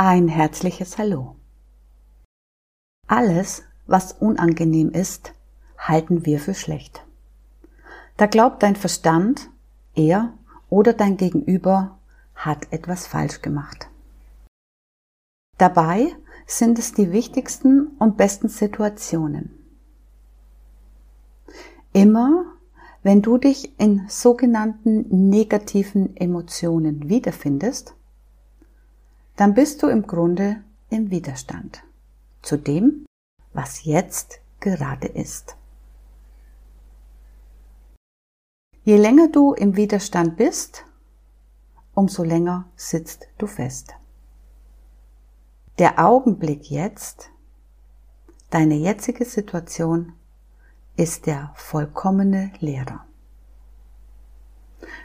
Ein herzliches Hallo. Alles, was unangenehm ist, halten wir für schlecht. Da glaubt dein Verstand, er oder dein Gegenüber hat etwas falsch gemacht. Dabei sind es die wichtigsten und besten Situationen. Immer wenn du dich in sogenannten negativen Emotionen wiederfindest, dann bist du im Grunde im Widerstand zu dem, was jetzt gerade ist. Je länger du im Widerstand bist, umso länger sitzt du fest. Der Augenblick jetzt, deine jetzige Situation, ist der vollkommene Lehrer.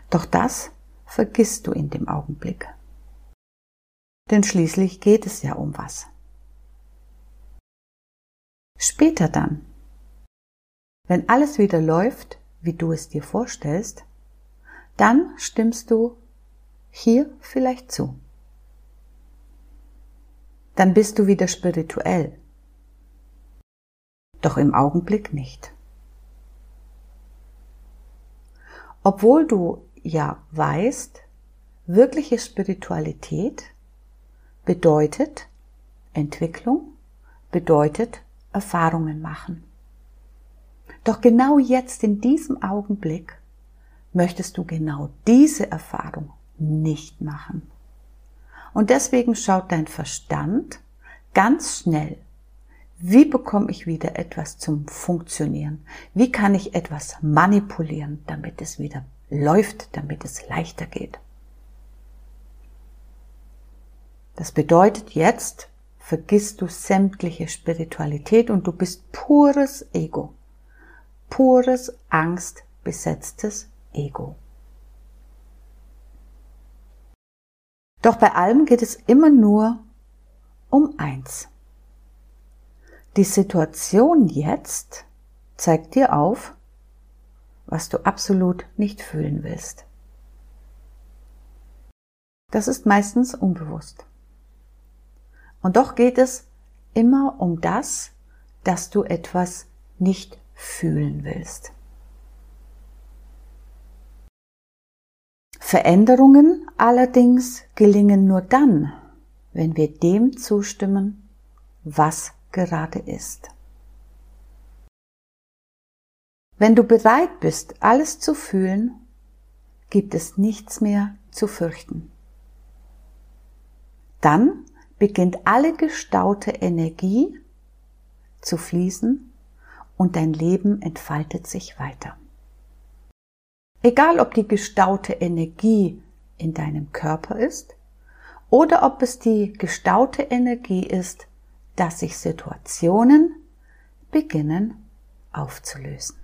Doch das vergisst du in dem Augenblick. Denn schließlich geht es ja um was. Später dann, wenn alles wieder läuft, wie du es dir vorstellst, dann stimmst du hier vielleicht zu. Dann bist du wieder spirituell. Doch im Augenblick nicht. Obwohl du ja weißt, wirkliche Spiritualität bedeutet Entwicklung, bedeutet Erfahrungen machen. Doch genau jetzt in diesem Augenblick möchtest du genau diese Erfahrung nicht machen. Und deswegen schaut dein Verstand ganz schnell, wie bekomme ich wieder etwas zum Funktionieren? Wie kann ich etwas manipulieren, damit es wieder läuft, damit es leichter geht? Das bedeutet jetzt, vergisst du sämtliche Spiritualität und du bist pures Ego. Pures angstbesetztes Ego. Doch bei allem geht es immer nur um eins. Die Situation jetzt zeigt dir auf, was du absolut nicht fühlen willst. Das ist meistens unbewusst. Und doch geht es immer um das, dass du etwas nicht fühlen willst. Veränderungen allerdings gelingen nur dann, wenn wir dem zustimmen, was gerade ist. Wenn du bereit bist, alles zu fühlen, gibt es nichts mehr zu fürchten. Dann beginnt alle gestaute Energie zu fließen und dein Leben entfaltet sich weiter. Egal ob die gestaute Energie in deinem Körper ist oder ob es die gestaute Energie ist, dass sich Situationen beginnen aufzulösen.